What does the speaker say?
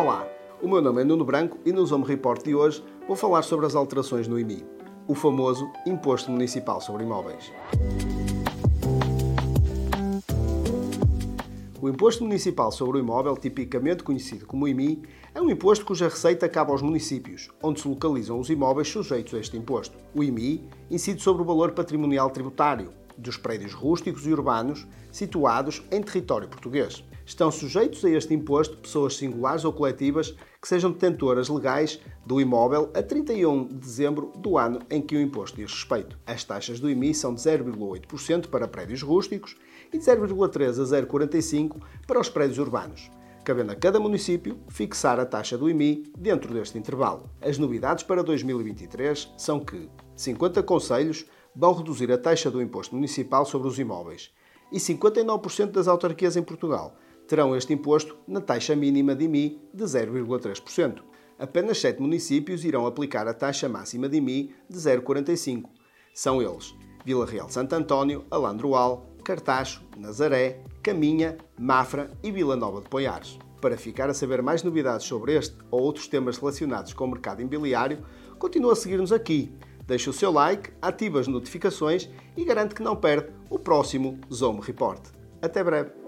Olá, o meu nome é Nuno Branco e no Zome Report de hoje vou falar sobre as alterações no IMI, o famoso Imposto Municipal sobre Imóveis. O Imposto Municipal sobre o Imóvel, tipicamente conhecido como IMI, é um imposto cuja receita cabe aos municípios, onde se localizam os imóveis sujeitos a este imposto. O IMI incide sobre o valor patrimonial tributário, dos prédios rústicos e urbanos situados em território português. Estão sujeitos a este imposto pessoas singulares ou coletivas que sejam detentoras legais do imóvel a 31 de dezembro do ano em que o imposto diz respeito. As taxas do IMI são de 0,8% para prédios rústicos e de 0,3% a 0,45% para os prédios urbanos cabendo a cada município fixar a taxa do IMI dentro deste intervalo. As novidades para 2023 são que 50 conselhos vão reduzir a taxa do imposto municipal sobre os imóveis e 59% das autarquias em Portugal terão este imposto na taxa mínima de IMI de 0,3%. Apenas 7 municípios irão aplicar a taxa máxima de IMI de 0,45%. São eles Vila Real Santo António, Alandroal, Cartacho, Nazaré, Caminha, Mafra e Vila Nova de Poiares. Para ficar a saber mais novidades sobre este ou outros temas relacionados com o mercado imobiliário, continua a seguir-nos aqui. Deixe o seu like, ative as notificações e garante que não perde o próximo Zoom Report. Até breve!